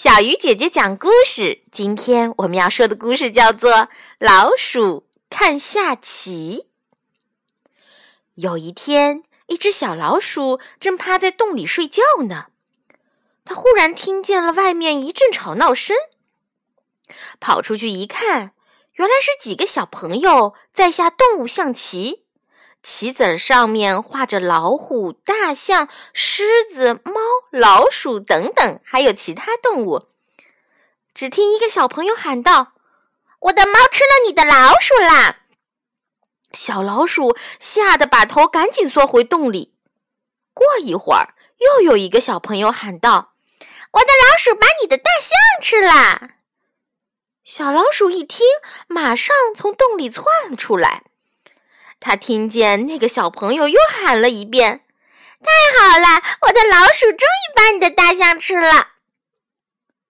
小鱼姐姐讲故事。今天我们要说的故事叫做《老鼠看下棋》。有一天，一只小老鼠正趴在洞里睡觉呢，它忽然听见了外面一阵吵闹声，跑出去一看，原来是几个小朋友在下动物象棋。棋子上面画着老虎、大象、狮子、猫、老鼠等等，还有其他动物。只听一个小朋友喊道：“我的猫吃了你的老鼠啦！”小老鼠吓得把头赶紧缩回洞里。过一会儿，又有一个小朋友喊道：“我的老鼠把你的大象吃了！”小老鼠一听，马上从洞里窜了出来。他听见那个小朋友又喊了一遍：“太好了，我的老鼠终于把你的大象吃了。”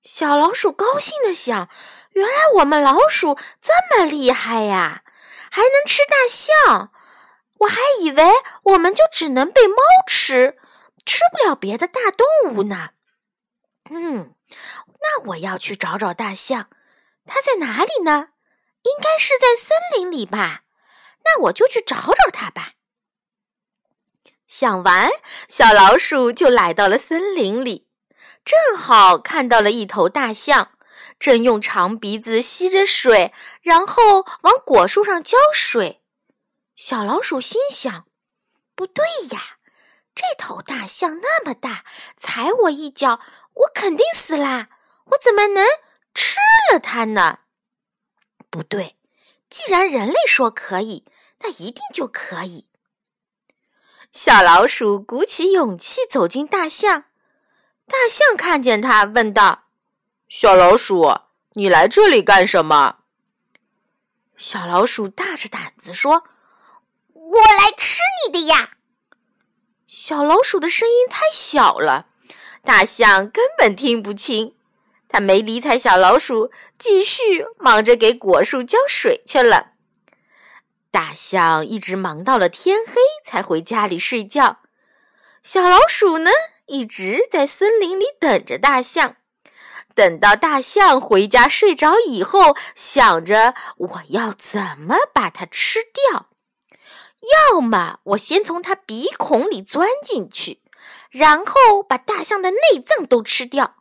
小老鼠高兴地想：“原来我们老鼠这么厉害呀，还能吃大象！我还以为我们就只能被猫吃，吃不了别的大动物呢。”嗯，那我要去找找大象，它在哪里呢？应该是在森林里吧。那我就去找找它吧。想完，小老鼠就来到了森林里，正好看到了一头大象，正用长鼻子吸着水，然后往果树上浇水。小老鼠心想：“不对呀，这头大象那么大，踩我一脚，我肯定死啦！我怎么能吃了它呢？不对，既然人类说可以。”那一定就可以。小老鼠鼓起勇气走进大象，大象看见它，问道：“小老鼠，你来这里干什么？”小老鼠大着胆子说：“我来吃你的呀！”小老鼠的声音太小了，大象根本听不清。它没理睬小老鼠，继续忙着给果树浇水去了。大象一直忙到了天黑才回家里睡觉，小老鼠呢一直在森林里等着大象。等到大象回家睡着以后，想着我要怎么把它吃掉，要么我先从它鼻孔里钻进去，然后把大象的内脏都吃掉。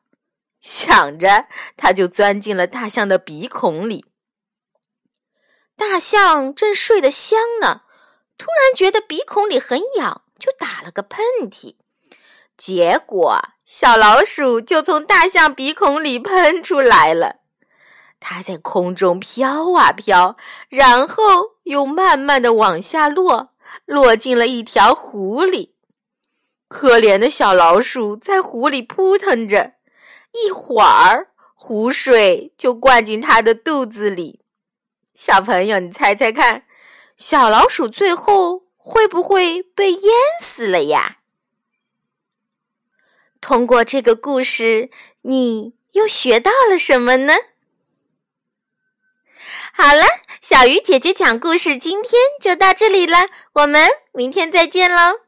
想着，它就钻进了大象的鼻孔里。大象正睡得香呢，突然觉得鼻孔里很痒，就打了个喷嚏。结果小老鼠就从大象鼻孔里喷出来了。它在空中飘啊飘，然后又慢慢的往下落，落进了一条湖里。可怜的小老鼠在湖里扑腾着，一会儿湖水就灌进它的肚子里。小朋友，你猜猜看，小老鼠最后会不会被淹死了呀？通过这个故事，你又学到了什么呢？好了，小鱼姐姐讲故事，今天就到这里了，我们明天再见喽。